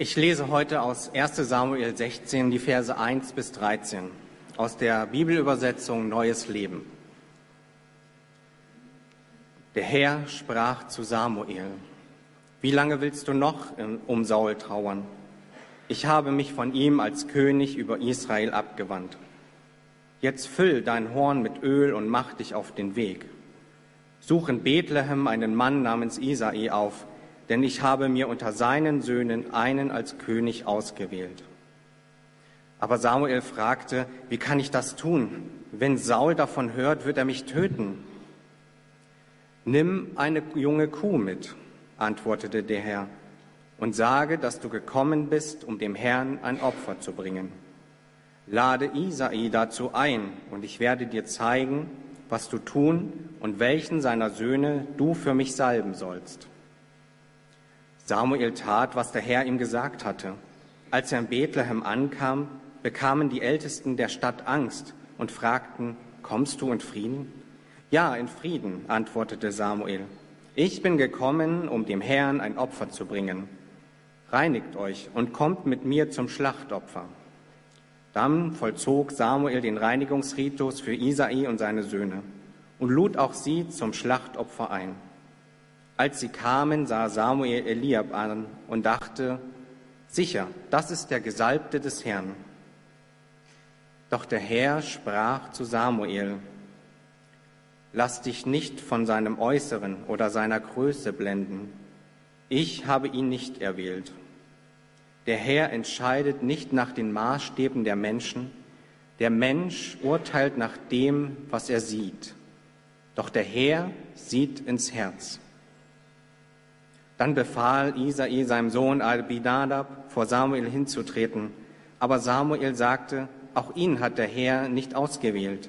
Ich lese heute aus 1 Samuel 16 die Verse 1 bis 13 aus der Bibelübersetzung Neues Leben. Der Herr sprach zu Samuel, wie lange willst du noch um Saul trauern? Ich habe mich von ihm als König über Israel abgewandt. Jetzt füll dein Horn mit Öl und mach dich auf den Weg. Such in Bethlehem einen Mann namens Isai auf, denn ich habe mir unter seinen Söhnen einen als König ausgewählt. Aber Samuel fragte, wie kann ich das tun? Wenn Saul davon hört, wird er mich töten. Nimm eine junge Kuh mit, antwortete der Herr, und sage, dass du gekommen bist, um dem Herrn ein Opfer zu bringen. Lade Isai dazu ein, und ich werde dir zeigen, was du tun und welchen seiner Söhne du für mich salben sollst. Samuel tat, was der Herr ihm gesagt hatte. Als er in Bethlehem ankam, bekamen die Ältesten der Stadt Angst und fragten, kommst du in Frieden? Ja, in Frieden, antwortete Samuel. Ich bin gekommen, um dem Herrn ein Opfer zu bringen. Reinigt euch und kommt mit mir zum Schlachtopfer. Dann vollzog Samuel den Reinigungsritus für Isai und seine Söhne und lud auch sie zum Schlachtopfer ein. Als sie kamen, sah Samuel Eliab an und dachte, sicher, das ist der Gesalbte des Herrn. Doch der Herr sprach zu Samuel, lass dich nicht von seinem Äußeren oder seiner Größe blenden. Ich habe ihn nicht erwählt. Der Herr entscheidet nicht nach den Maßstäben der Menschen. Der Mensch urteilt nach dem, was er sieht. Doch der Herr sieht ins Herz. Dann befahl Isai seinem Sohn Abinadab, vor Samuel hinzutreten. Aber Samuel sagte, auch ihn hat der Herr nicht ausgewählt.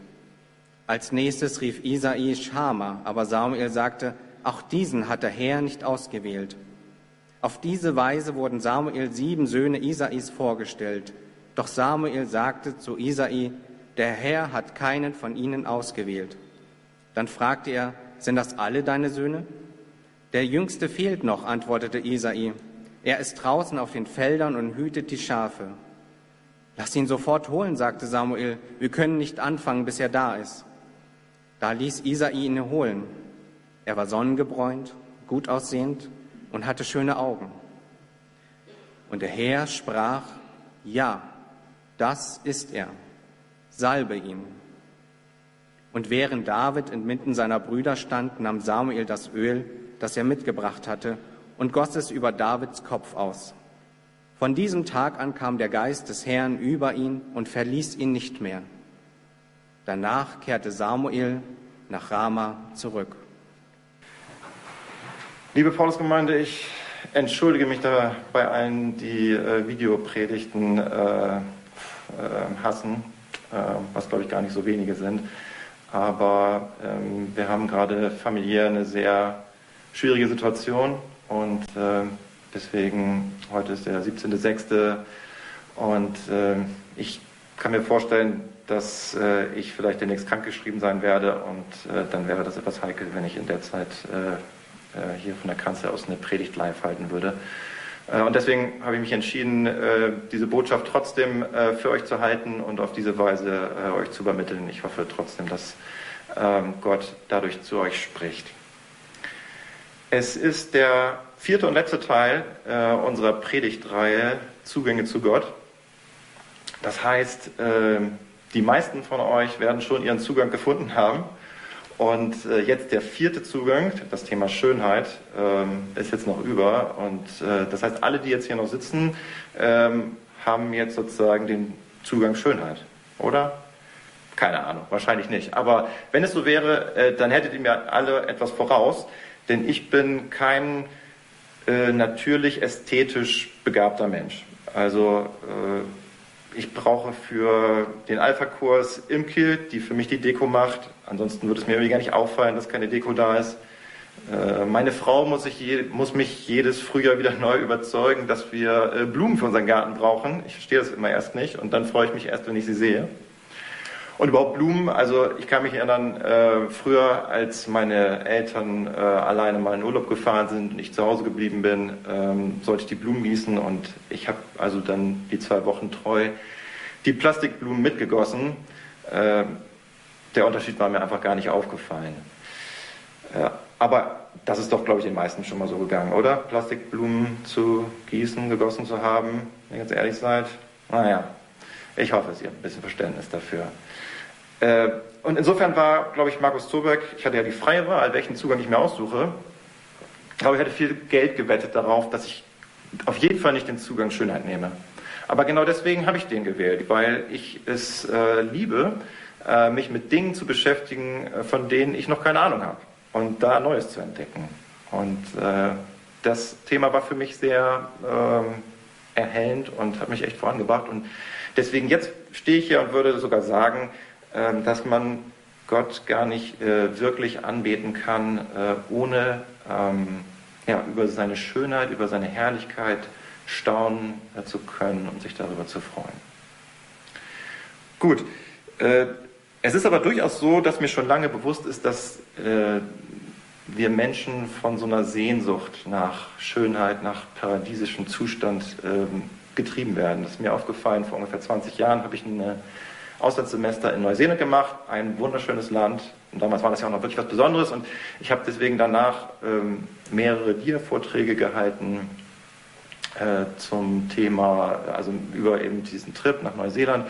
Als nächstes rief Isai Schama, aber Samuel sagte, auch diesen hat der Herr nicht ausgewählt. Auf diese Weise wurden Samuel sieben Söhne Isais vorgestellt. Doch Samuel sagte zu Isai, der Herr hat keinen von ihnen ausgewählt. Dann fragte er, sind das alle deine Söhne? Der Jüngste fehlt noch, antwortete Isai. Er ist draußen auf den Feldern und hütet die Schafe. Lass ihn sofort holen, sagte Samuel. Wir können nicht anfangen, bis er da ist. Da ließ Isai ihn holen. Er war sonnengebräunt, gut aussehend und hatte schöne Augen. Und der Herr sprach, ja, das ist er. Salbe ihn. Und während David inmitten seiner Brüder stand, nahm Samuel das Öl, das er mitgebracht hatte, und goss es über Davids Kopf aus. Von diesem Tag an kam der Geist des Herrn über ihn und verließ ihn nicht mehr. Danach kehrte Samuel nach Rama zurück. Liebe Paulusgemeinde, ich entschuldige mich da bei allen, die äh, Videopredigten äh, äh, hassen, äh, was glaube ich gar nicht so wenige sind. Aber ähm, wir haben gerade familiär eine sehr schwierige Situation und äh, Deswegen, heute ist der 17.06. und äh, ich kann mir vorstellen, dass äh, ich vielleicht demnächst krankgeschrieben sein werde und äh, dann wäre das etwas heikel, wenn ich in der Zeit äh, äh, hier von der Kanzel aus eine Predigt live halten würde. Und deswegen habe ich mich entschieden, diese Botschaft trotzdem für euch zu halten und auf diese Weise euch zu übermitteln. Ich hoffe trotzdem, dass ähm, Gott dadurch zu euch spricht. Es ist der vierte und letzte Teil äh, unserer Predigtreihe Zugänge zu Gott. Das heißt, äh, die meisten von euch werden schon ihren Zugang gefunden haben. Und äh, jetzt der vierte Zugang, das Thema Schönheit, ähm, ist jetzt noch über. Und äh, das heißt, alle, die jetzt hier noch sitzen, ähm, haben jetzt sozusagen den Zugang Schönheit, oder? Keine Ahnung, wahrscheinlich nicht. Aber wenn es so wäre, äh, dann hättet ihr mir alle etwas voraus denn ich bin kein äh, natürlich ästhetisch begabter Mensch. Also äh, ich brauche für den Alpha-Kurs Imke, die für mich die Deko macht. Ansonsten würde es mir irgendwie gar nicht auffallen, dass keine Deko da ist. Äh, meine Frau muss, je, muss, mich jedes Frühjahr wieder neu überzeugen, dass wir äh, Blumen für unseren Garten brauchen. Ich verstehe das immer erst nicht und dann freue ich mich erst, wenn ich sie sehe. Und überhaupt Blumen, also ich kann mich erinnern, äh, früher, als meine Eltern äh, alleine mal in Urlaub gefahren sind und ich zu Hause geblieben bin, ähm, sollte ich die Blumen gießen und ich habe also dann die zwei Wochen treu die Plastikblumen mitgegossen. Äh, der Unterschied war mir einfach gar nicht aufgefallen. Äh, aber das ist doch, glaube ich, den meisten schon mal so gegangen, oder? Plastikblumen zu gießen, gegossen zu haben, wenn ihr ganz ehrlich seid. Naja, ich hoffe, Sie haben ein bisschen Verständnis dafür. Äh, und insofern war, glaube ich, Markus Zoberg, ich hatte ja die freie Wahl, welchen Zugang ich mir aussuche, aber ich hatte viel Geld gewettet darauf, dass ich auf jeden Fall nicht den Zugang Schönheit nehme. Aber genau deswegen habe ich den gewählt, weil ich es äh, liebe, äh, mich mit Dingen zu beschäftigen, äh, von denen ich noch keine Ahnung habe und da Neues zu entdecken. Und äh, das Thema war für mich sehr ähm, erhellend und hat mich echt vorangebracht. Und deswegen jetzt stehe ich hier und würde sogar sagen, dass man Gott gar nicht äh, wirklich anbeten kann, äh, ohne ähm, ja, über seine Schönheit, über seine Herrlichkeit staunen äh, zu können und sich darüber zu freuen. Gut, es ist aber durchaus so, dass mir schon lange bewusst ist, dass wir Menschen von so einer Sehnsucht nach Schönheit, nach paradiesischem Zustand ähm, getrieben werden. Das ist mir aufgefallen, vor ungefähr 20 Jahren habe ich eine Auslandssemester in Neuseeland gemacht, ein wunderschönes Land. Und damals war das ja auch noch wirklich was Besonderes. Und ich habe deswegen danach ähm, mehrere Dia-Vorträge gehalten äh, zum Thema, also über eben diesen Trip nach Neuseeland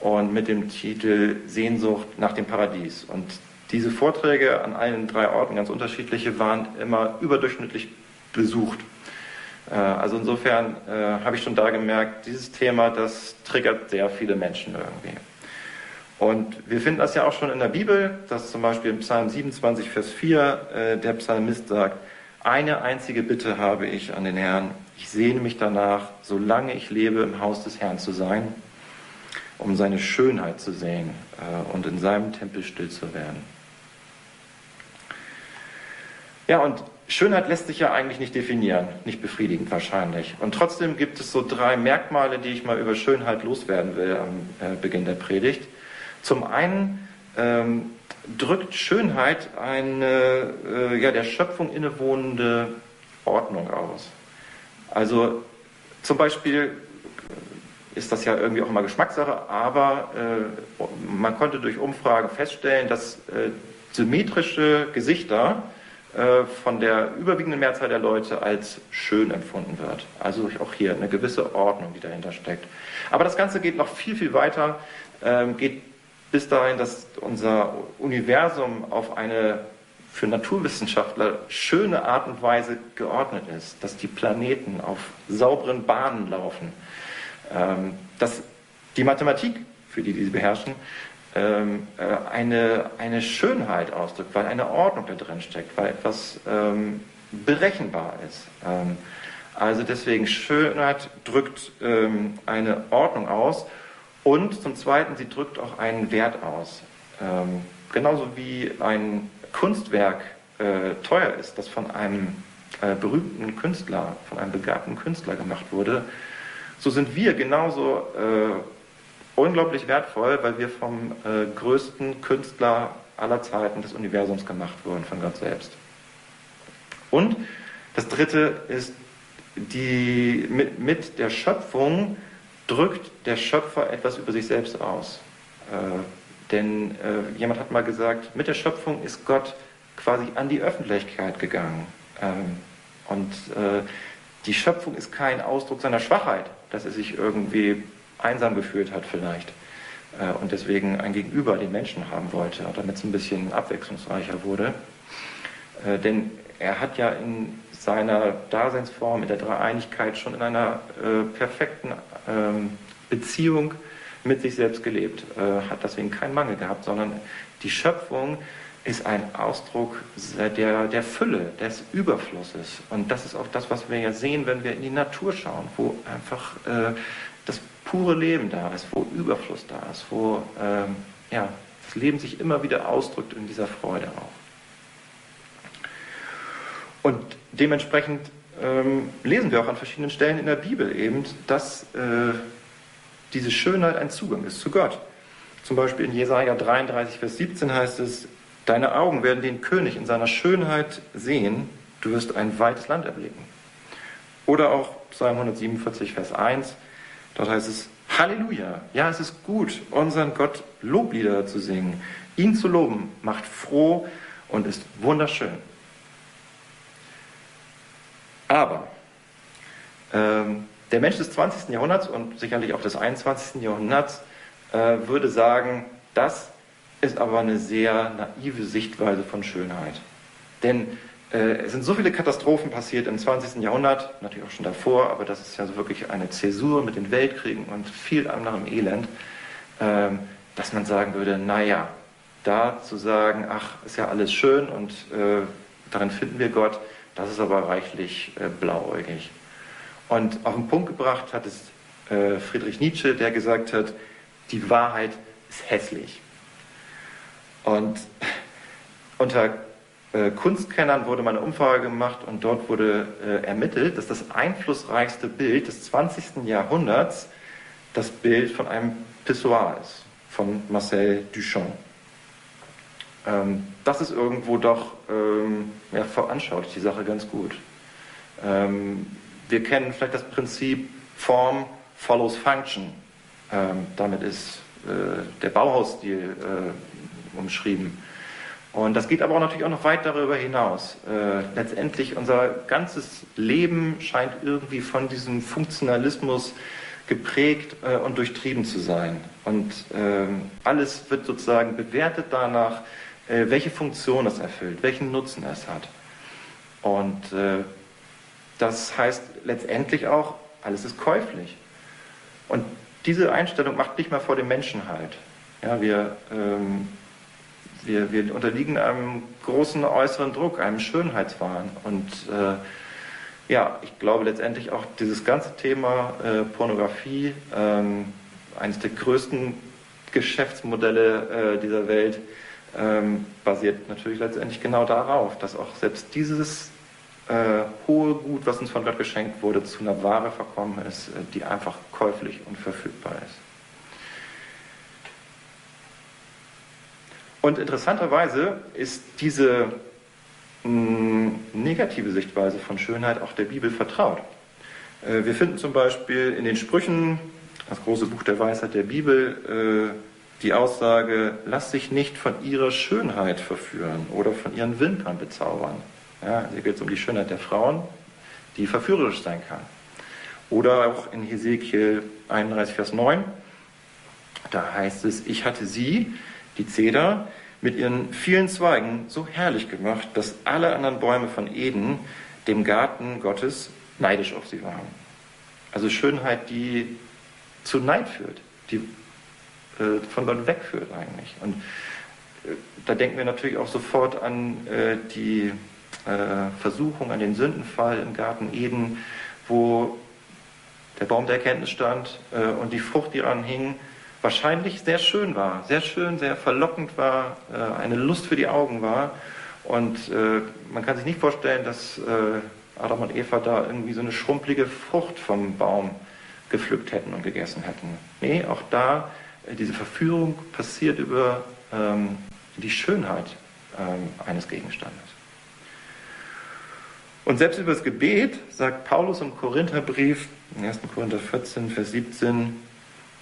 und mit dem Titel Sehnsucht nach dem Paradies. Und diese Vorträge an allen drei Orten, ganz unterschiedliche, waren immer überdurchschnittlich besucht. Äh, also insofern äh, habe ich schon da gemerkt, dieses Thema, das triggert sehr viele Menschen irgendwie. Und wir finden das ja auch schon in der Bibel, dass zum Beispiel im Psalm 27, Vers 4 äh, der Psalmist sagt, eine einzige Bitte habe ich an den Herrn, ich sehne mich danach, solange ich lebe, im Haus des Herrn zu sein, um seine Schönheit zu sehen äh, und in seinem Tempel still zu werden. Ja, und Schönheit lässt sich ja eigentlich nicht definieren, nicht befriedigend wahrscheinlich. Und trotzdem gibt es so drei Merkmale, die ich mal über Schönheit loswerden will am äh, Beginn der Predigt. Zum einen ähm, drückt Schönheit eine äh, ja, der Schöpfung innewohnende Ordnung aus. Also zum Beispiel ist das ja irgendwie auch immer Geschmackssache, aber äh, man konnte durch Umfragen feststellen, dass äh, symmetrische Gesichter äh, von der überwiegenden Mehrzahl der Leute als schön empfunden wird. Also auch hier eine gewisse Ordnung, die dahinter steckt. Aber das Ganze geht noch viel, viel weiter, ähm, geht bis dahin, dass unser Universum auf eine für Naturwissenschaftler schöne Art und Weise geordnet ist, dass die Planeten auf sauberen Bahnen laufen, ähm, dass die Mathematik, für die, die sie beherrschen, ähm, äh, eine, eine Schönheit ausdrückt, weil eine Ordnung da drin steckt, weil etwas ähm, berechenbar ist. also deswegen Schönheit drückt eine Ordnung aus und zum Zweiten, sie drückt auch einen Wert aus. Ähm, genauso wie ein Kunstwerk äh, teuer ist, das von einem äh, berühmten Künstler, von einem begabten Künstler gemacht wurde, so sind wir genauso äh, unglaublich wertvoll, weil wir vom äh, größten Künstler aller Zeiten des Universums gemacht wurden, von Gott selbst. Und das Dritte ist, die, mit, mit der Schöpfung drückt der Schöpfer etwas über sich selbst aus. Äh, denn äh, jemand hat mal gesagt, mit der Schöpfung ist Gott quasi an die Öffentlichkeit gegangen. Ähm, und äh, die Schöpfung ist kein Ausdruck seiner Schwachheit, dass er sich irgendwie einsam gefühlt hat vielleicht äh, und deswegen ein Gegenüber den Menschen haben wollte, damit es ein bisschen abwechslungsreicher wurde. Äh, denn er hat ja in seiner Daseinsform, in der Dreieinigkeit schon in einer äh, perfekten ähm, Beziehung mit sich selbst gelebt, äh, hat deswegen keinen Mangel gehabt, sondern die Schöpfung ist ein Ausdruck der, der Fülle, des Überflusses. Und das ist auch das, was wir ja sehen, wenn wir in die Natur schauen, wo einfach äh, das pure Leben da ist, wo Überfluss da ist, wo ähm, ja, das Leben sich immer wieder ausdrückt in dieser Freude auch. Und dementsprechend ähm, lesen wir auch an verschiedenen Stellen in der Bibel eben, dass äh, diese Schönheit ein Zugang ist zu Gott. Zum Beispiel in Jesaja 33, Vers 17 heißt es, Deine Augen werden den König in seiner Schönheit sehen, du wirst ein weites Land erblicken. Oder auch Psalm 147, Vers 1, dort heißt es, Halleluja, ja, es ist gut, unseren Gott Loblieder zu singen. Ihn zu loben macht froh und ist wunderschön. Aber ähm, der Mensch des 20. Jahrhunderts und sicherlich auch des 21. Jahrhunderts äh, würde sagen, das ist aber eine sehr naive Sichtweise von Schönheit. Denn äh, es sind so viele Katastrophen passiert im 20. Jahrhundert, natürlich auch schon davor, aber das ist ja so wirklich eine Zäsur mit den Weltkriegen und viel anderem Elend, äh, dass man sagen würde, naja, da zu sagen, ach, ist ja alles schön und äh, darin finden wir Gott, das ist aber reichlich äh, blauäugig. Und auf den Punkt gebracht hat es äh, Friedrich Nietzsche, der gesagt hat, die Wahrheit ist hässlich. Und unter äh, Kunstkennern wurde mal eine Umfrage gemacht und dort wurde äh, ermittelt, dass das einflussreichste Bild des 20. Jahrhunderts das Bild von einem Pissoir ist, von Marcel Duchamp. Ähm, das ist irgendwo doch, ähm, ja, veranschaulicht die Sache ganz gut. Ähm, wir kennen vielleicht das Prinzip Form follows Function. Ähm, damit ist äh, der Bauhausstil äh, umschrieben. Und das geht aber auch natürlich auch noch weit darüber hinaus. Äh, letztendlich unser ganzes Leben scheint irgendwie von diesem Funktionalismus geprägt äh, und durchtrieben zu sein. Und äh, alles wird sozusagen bewertet danach, welche Funktion es erfüllt, welchen Nutzen es hat. Und äh, das heißt letztendlich auch, alles ist käuflich. Und diese Einstellung macht nicht mehr vor dem Menschen halt. Ja, wir, ähm, wir, wir unterliegen einem großen äußeren Druck, einem Schönheitswahn. Und äh, ja, ich glaube letztendlich auch dieses ganze Thema äh, Pornografie, ähm, eines der größten Geschäftsmodelle äh, dieser Welt, ähm, basiert natürlich letztendlich genau darauf, dass auch selbst dieses äh, hohe Gut, was uns von Gott geschenkt wurde, zu einer Ware verkommen ist, äh, die einfach käuflich und verfügbar ist. Und interessanterweise ist diese mh, mm, negative Sichtweise von Schönheit auch der Bibel vertraut. Äh, wir finden zum Beispiel in den Sprüchen, das große Buch der Weisheit der Bibel, äh, die Aussage, lass dich nicht von ihrer Schönheit verführen oder von ihren Wimpern bezaubern. Ja, hier geht es um die Schönheit der Frauen, die verführerisch sein kann. Oder auch in Hesekiel 31, Vers 9, da heißt es, ich hatte sie, die Zeder, mit ihren vielen Zweigen so herrlich gemacht, dass alle anderen Bäume von Eden, dem Garten Gottes, neidisch auf sie waren. Also Schönheit, die zu Neid führt, die äh, von Gott wegführt eigentlich. Und äh, da denken wir natürlich auch sofort an äh, die Versuchung, an den Sündenfall im Garten Eden, wo der Baum der Erkenntnis stand und die Frucht, die daran hing, wahrscheinlich sehr schön war, sehr schön, sehr verlockend war, eine Lust für die Augen war. Und man kann sich nicht vorstellen, dass Adam und Eva da irgendwie so eine schrumpelige Frucht vom Baum gepflückt hätten und gegessen hätten. Nee, auch da diese Verführung passiert über ähm, die Schönheit ähm, eines Gegenstandes. Und selbst über das Gebet sagt Paulus im Korintherbrief, im 1. Korinther 14, Vers 17,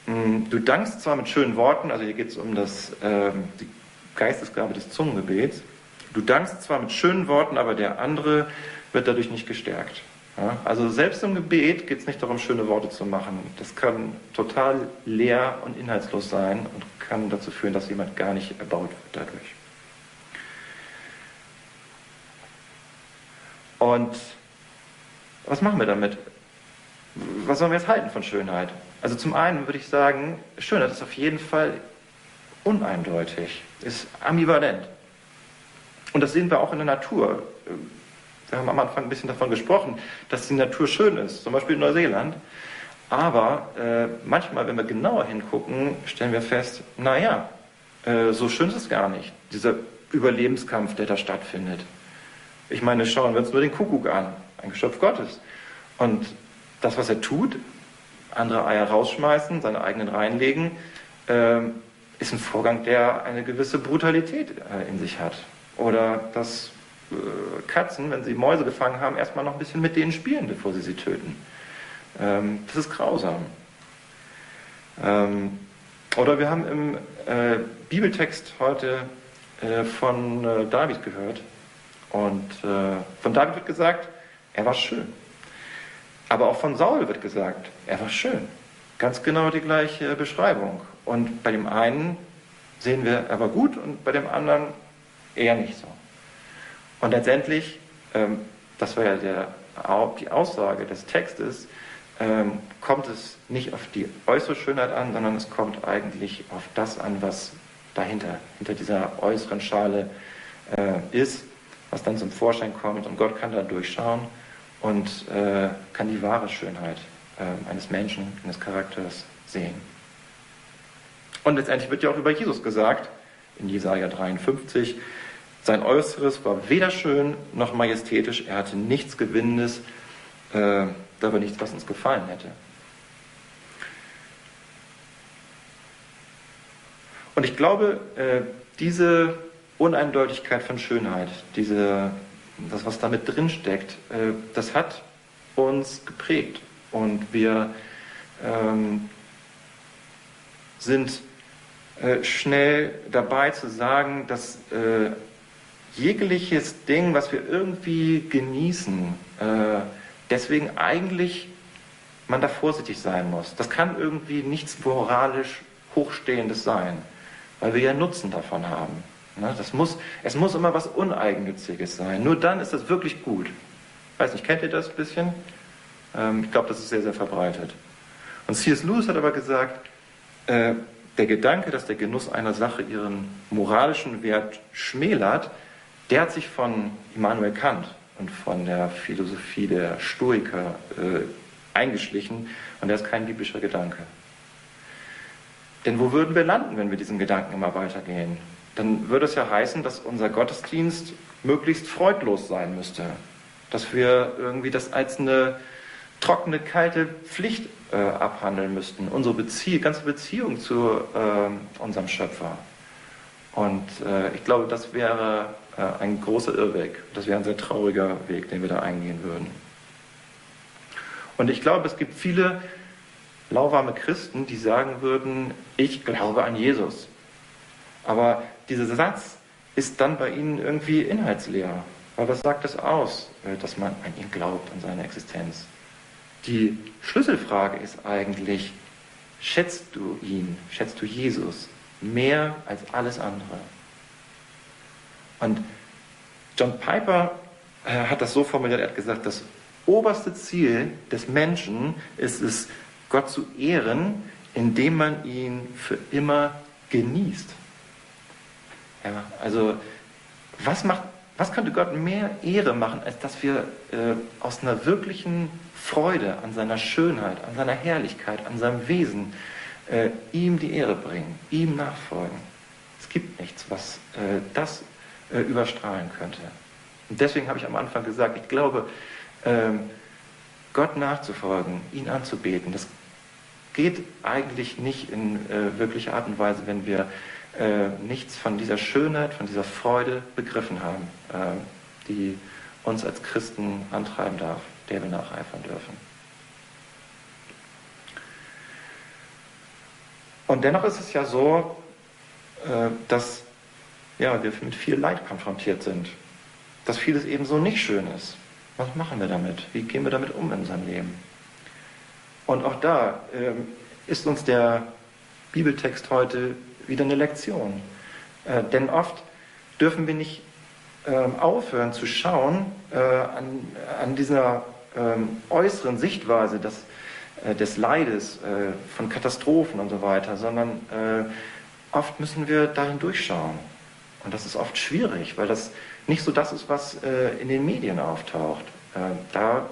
hm, du dankst zwar mit schönen Worten, also hier geht es um das, ähm, die Geistesgabe des Zungengebets, du dankst zwar mit schönen Worten, aber der andere wird dadurch nicht gestärkt. Ja, also selbst im Gebet geht es nicht darum, schöne Worte zu machen. Das kann total leer und inhaltslos sein und kann dazu führen, dass jemand gar nicht erbaut wird dadurch. Und was machen wir damit? Was sollen wir jetzt halten von Schönheit? Also zum einen würde ich sagen, Schönheit ist auf jeden Fall uneindeutig, ist ambivalent. Und das sehen wir auch in der Natur wir haben am Anfang ein bisschen davon gesprochen, dass die Natur schön ist, zum Beispiel in Neuseeland. Aber äh, manchmal, wenn wir genauer hingucken, stellen wir fest, naja, äh, so schön ist es gar nicht, dieser Überlebenskampf, der da stattfindet. Ich meine, schauen wir uns nur den Kuckuck an, ein Geschöpf Gottes. Und das, was er tut, andere Eier rausschmeißen, seine eigenen reinlegen, äh, ist ein Vorgang, der eine gewisse Brutalität in sich hat. Oder dass Katzen, wenn sie Mäuse gefangen haben, erstmal noch ein bisschen mit denen spielen, bevor sie sie töten. Ähm, das ist grausam. Ähm, oder wir haben im äh, Bibeltext heute äh, von äh, David gehört. Und äh, von David wird gesagt, er war schön. Aber auch von Saul wird gesagt, er war schön. Ganz genau die gleiche Beschreibung. Und bei dem einen sehen wir, er war gut und bei dem anderen eher nicht so. Und letztendlich, ähm, das war ja der, die Aussage des Textes, ähm, kommt es nicht auf die äußere Schönheit an, sondern es kommt eigentlich auf das an, was dahinter, hinter dieser äußeren Schale äh, ist, was dann zum Vorschein kommt. Und Gott kann da durchschauen und äh, kann die wahre Schönheit äh, eines Menschen, eines Charakters sehen. Und letztendlich wird ja auch über Jesus gesagt, in Jesaja 53, sein Äußeres war weder schön noch majestätisch, er hatte nichts Gewinnendes, äh, da war nichts, was uns gefallen hätte. Und ich glaube, äh, diese Uneindeutigkeit von Schönheit, diese, das, was damit drinsteckt, äh, das hat uns geprägt. Und wir ähm, sind äh, schnell dabei zu sagen, dass äh, jegliches Ding, was wir irgendwie genießen, äh, deswegen eigentlich man da vorsichtig sein muss. Das kann irgendwie nichts moralisch Hochstehendes sein, weil wir ja Nutzen davon haben. Ne? Das muss, es muss immer was Uneigennütziges sein. Nur dann ist das wirklich gut. Weiß nicht, kennt ihr das ein bisschen? Ähm, ich glaube, das ist sehr, sehr verbreitet. Und C.S. Lewis hat aber gesagt, äh, der Gedanke, dass der Genuss einer Sache ihren moralischen Wert schmälert, der hat sich von Immanuel Kant und von der Philosophie der Stoiker äh, eingeschlichen und der ist kein biblischer Gedanke. Denn wo würden wir landen, wenn wir diesen Gedanken immer weitergehen? Dann würde es ja heißen, dass unser Gottesdienst möglichst freudlos sein müsste. Dass wir irgendwie das als eine trockene, kalte Pflicht äh, abhandeln müssten. Unsere Bezie ganze Beziehung zu äh, unserem Schöpfer. Und äh, ich glaube, das wäre ein großer Irrweg. Das wäre ein sehr trauriger Weg, den wir da eingehen würden. Und ich glaube, es gibt viele lauwarme Christen, die sagen würden, ich glaube an Jesus. Aber dieser Satz ist dann bei ihnen irgendwie inhaltsleer. Weil was sagt es aus, äh, dass man an ihn glaubt, an seine Existenz? Die Schlüsselfrage ist eigentlich, schätzt du ihn, schätzt du Jesus mehr als alles andere? Und John Piper äh, hat das so formuliert, er hat gesagt, das oberste Ziel des Menschen ist es, Gott zu ehren, indem man ihn für immer genießt. Ja, also was, macht, was könnte Gott mehr Ehre machen, als dass wir äh, aus einer wirklichen Freude an seiner Schönheit, an seiner Herrlichkeit, an seinem Wesen äh, ihm die Ehre bringen, ihm nachfolgen. Es gibt nichts, was äh, das äh, überstrahlen könnte. Und deswegen habe ich am Anfang gesagt, ich glaube, ähm, Gott nachzufolgen, ihn anzubeten, das geht eigentlich nicht in äh, wirklicher Art und Weise, wenn wir äh, nichts von dieser Schönheit, von dieser Freude begriffen haben, äh, die uns als Christen antreiben darf, der wir nacheifern dürfen. Und dennoch ist es ja so, äh, dass ja, wir mit viel Leid konfrontiert sind. Dass vieles eben so nicht schön ist. Was machen wir damit? Wie gehen wir damit um in unserem Leben? Und auch da ähm, ist uns der Bibeltext heute wieder eine Lektion. Äh, denn oft dürfen wir nicht ähm, aufhören zu schauen äh, an, an, dieser ähm, äußeren Sichtweise des, äh, des Leides, äh, von Katastrophen und so weiter, sondern äh, oft müssen wir dahin durchschauen. Und das ist oft schwierig, weil das nicht so das ist, was äh, in den Medien auftaucht. Äh, da,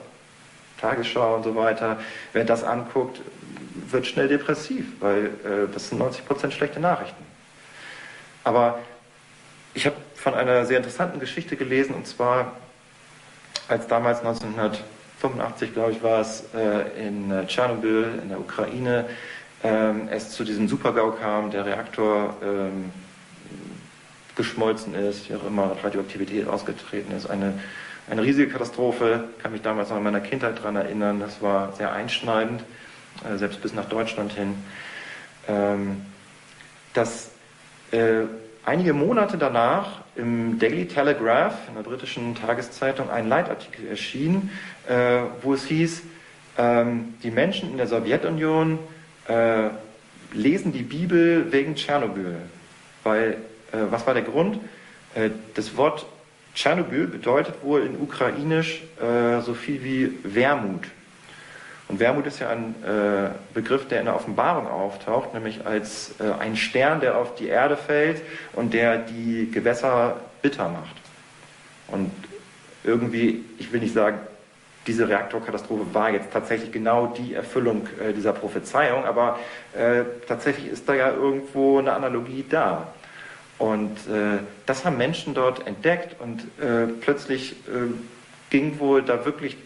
Tagesschau und so weiter, wer das anguckt, wird schnell depressiv, weil äh, das sind 90 Prozent schlechte Nachrichten. Aber ich habe von einer sehr interessanten Geschichte gelesen, und zwar als damals 1985, glaube ich, war es, äh, in Tschernobyl in der Ukraine ähm, es zu diesem Supergau kam, der Reaktor ähm, geschmolzen ist, wie auch immer Radioaktivität ausgetreten ist. Eine, eine riesige Katastrophe, kann mich damals noch in meiner Kindheit daran erinnern. Das war sehr einschneidend, äh, selbst bis nach Deutschland hin. Ähm, dass äh, einige Monate danach im Daily Telegraph, in der britischen Tageszeitung, ein Leitartikel erschien, äh, wo es hieß, ähm, die Menschen in der Sowjetunion äh, lesen die Bibel wegen Tschernobyl. Weil, was war der Grund? Äh, das Wort Tschernobyl bedeutet wohl in Ukrainisch äh, so viel wie Wermut. Und Wermut ist ja ein äh, Begriff, der in der Offenbarung auftaucht, nämlich als äh, ein Stern, der auf die Erde fällt und der die Gewässer bitter macht. Und irgendwie, ich will nicht sagen, diese Reaktorkatastrophe war jetzt tatsächlich genau die Erfüllung äh, dieser Prophezeiung, aber äh, tatsächlich ist da ja irgendwo eine Analogie da. Und äh, das haben Menschen dort entdeckt und äh, plötzlich äh, ging wohl da wirklich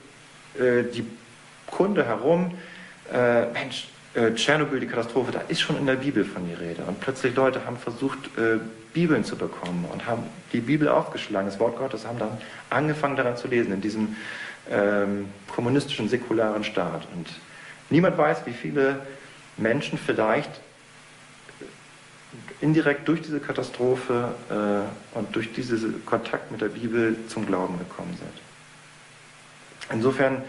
äh, die Kunde herum, Mensch, Tschernobyl, die Katastrophe, da ist schon in der Bibel von die Rede. Und plötzlich Leute haben versucht, Bibeln zu bekommen und haben die Bibel aufgeschlagen, das Wort Gottes, haben dann angefangen daran zu lesen, in diesem ähm, kommunistischen, säkularen Staat. Und niemand weiß, wie viele Menschen vielleicht indirekt durch diese Katastrophe äh, und durch diesen Kontakt mit der Bibel zum Glauben gekommen sind. Insofern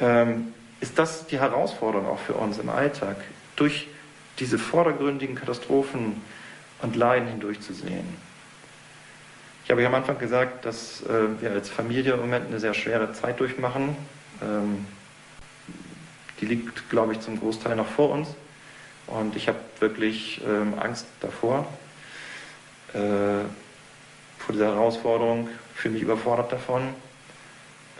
ähm, ist das die Herausforderung auch für uns im Alltag, durch diese vordergründigen Katastrophen und Leiden hindurchzusehen. Ich habe ja am Anfang gesagt, dass äh, wir als Familie im Moment eine sehr schwere Zeit durchmachen. Ähm, die liegt, glaube ich, zum Großteil noch vor uns. Und ich habe wirklich ähm, Angst davor, äh, vor dieser Herausforderung, fühle mich überfordert davon.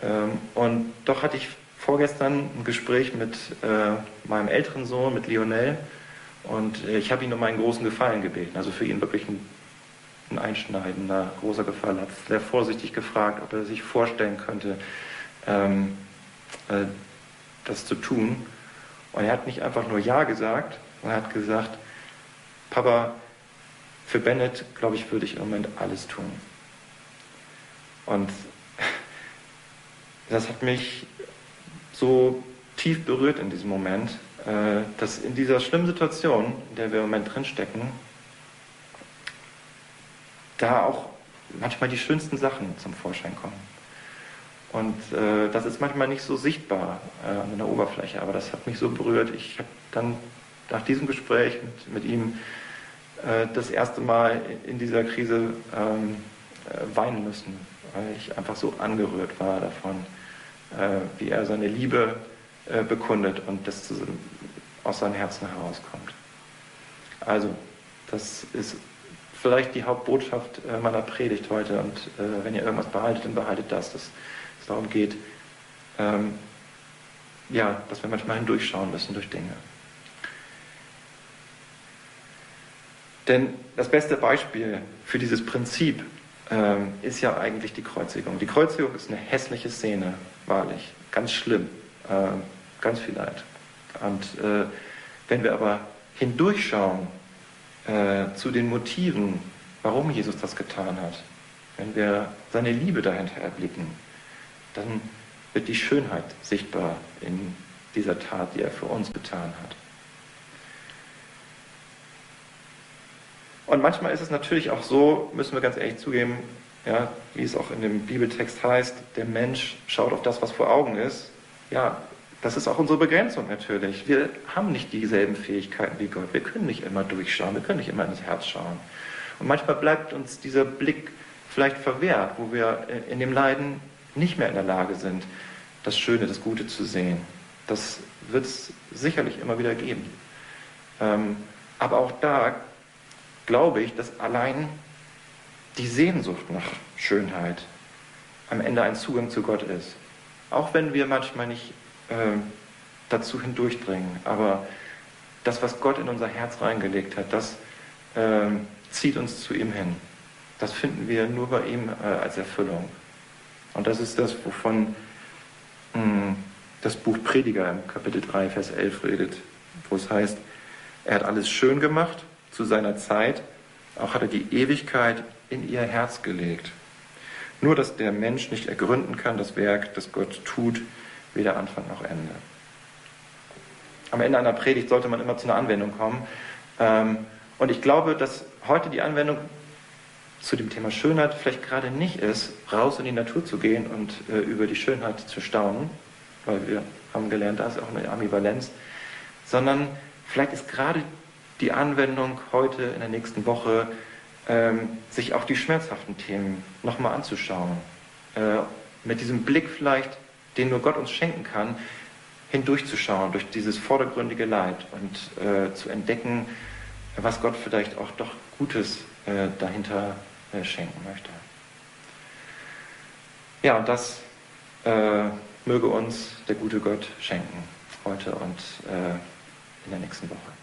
Ähm, und doch hatte ich vorgestern ein Gespräch mit äh, meinem älteren Sohn, mit Lionel. Und äh, ich habe ihn um einen großen Gefallen gebeten, also für ihn wirklich ein ein einschneidender, großer Gefallen. Hat sehr vorsichtig gefragt, ob er sich vorstellen könnte, ähm, äh, das zu tun. Und er hat nicht einfach nur Ja gesagt, sondern er hat gesagt, Papa, für Bennett, glaube ich, würde ich im Moment alles tun. Und das hat mich so tief berührt in diesem Moment, äh, dass in dieser schlimmen Situation, in der wir im Moment drinstecken, da auch manchmal die schönsten Sachen zum Vorschein kommen. Und äh, das ist manchmal nicht so sichtbar äh, an der Oberfläche, aber das hat mich so berührt. Ich habe dann nach diesem Gespräch mit, mit ihm äh, das erste Mal in dieser Krise ähm, äh, weinen müssen, weil ich einfach so angerührt war davon, äh, wie er seine Liebe äh, bekundet und das zu, aus seinem Herzen herauskommt. Also, das ist vielleicht die Hauptbotschaft äh, meiner Predigt heute. Und äh, wenn ihr irgendwas behaltet, dann behaltet das, dass es darum geht, ähm, ja, dass wir manchmal hindurchschauen müssen durch Dinge. Denn das beste Beispiel für dieses Prinzip ähm, ist ja eigentlich die Kreuzigung. Die Kreuzigung ist eine hässliche Szene, wahrlich, ganz schlimm, äh, ganz viel Leid. Und äh, wenn wir aber hindurchschauen äh, zu den Motiven, warum Jesus das getan hat, wenn wir seine Liebe dahinter erblicken, dann wird die Schönheit sichtbar in dieser Tat, die er für uns getan hat. Und manchmal ist es natürlich auch so, müssen wir ganz ehrlich zugeben, ja, wie es auch in dem Bibeltext heißt, der Mensch schaut auf das, was vor Augen ist. Ja, das ist auch unsere Begrenzung natürlich. Wir haben nicht dieselben Fähigkeiten wie Gott. Wir können nicht immer durchschauen, wir können nicht immer ins Herz schauen. Und manchmal bleibt uns dieser Blick vielleicht verwehrt, wo wir in dem Leiden nicht mehr in der Lage sind, das Schöne, das Gute zu sehen. Das wird es sicherlich immer wieder geben. Ähm, aber auch da glaube ich, dass allein die Sehnsucht nach Schönheit am Ende ein Zugang zu Gott ist. Auch wenn wir manchmal nicht äh, dazu hindurchdringen. Aber das, was Gott in unser Herz reingelegt hat, das äh, zieht uns zu ihm hin. Das finden wir nur bei ihm äh, als Erfüllung. Und das ist das, wovon mh, hm, das Buch Prediger im Kapitel 3, Vers 11 redet, wo es heißt, Er hat alles schön gemacht zu seiner Zeit. Auch hat er die Ewigkeit in ihr Herz gelegt. Nur, dass der Mensch nicht ergründen kann, das Werk, das Gott tut, weder Anfang noch Ende. Am Ende einer Predigt sollte man immer zu einer Anwendung kommen. Ähm, und ich glaube, dass heute die Anwendung zu dem Thema Schönheit vielleicht gerade nicht ist, raus in die Natur zu gehen und äh, über die Schönheit zu staunen, weil wir haben gelernt, da ist auch eine Ambivalenz, sondern vielleicht ist gerade die Anwendung heute in der nächsten Woche, ähm, sich auch die schmerzhaften Themen nochmal anzuschauen. Äh, mit diesem Blick vielleicht, den nur Gott uns schenken kann, hindurchzuschauen durch dieses vordergründige Leid und äh, zu entdecken, was Gott vielleicht auch doch Gutes äh, dahinter äh, schenken möchte. Ja, und das äh, möge uns der gute Gott schenken, heute und äh, in der nächsten Woche.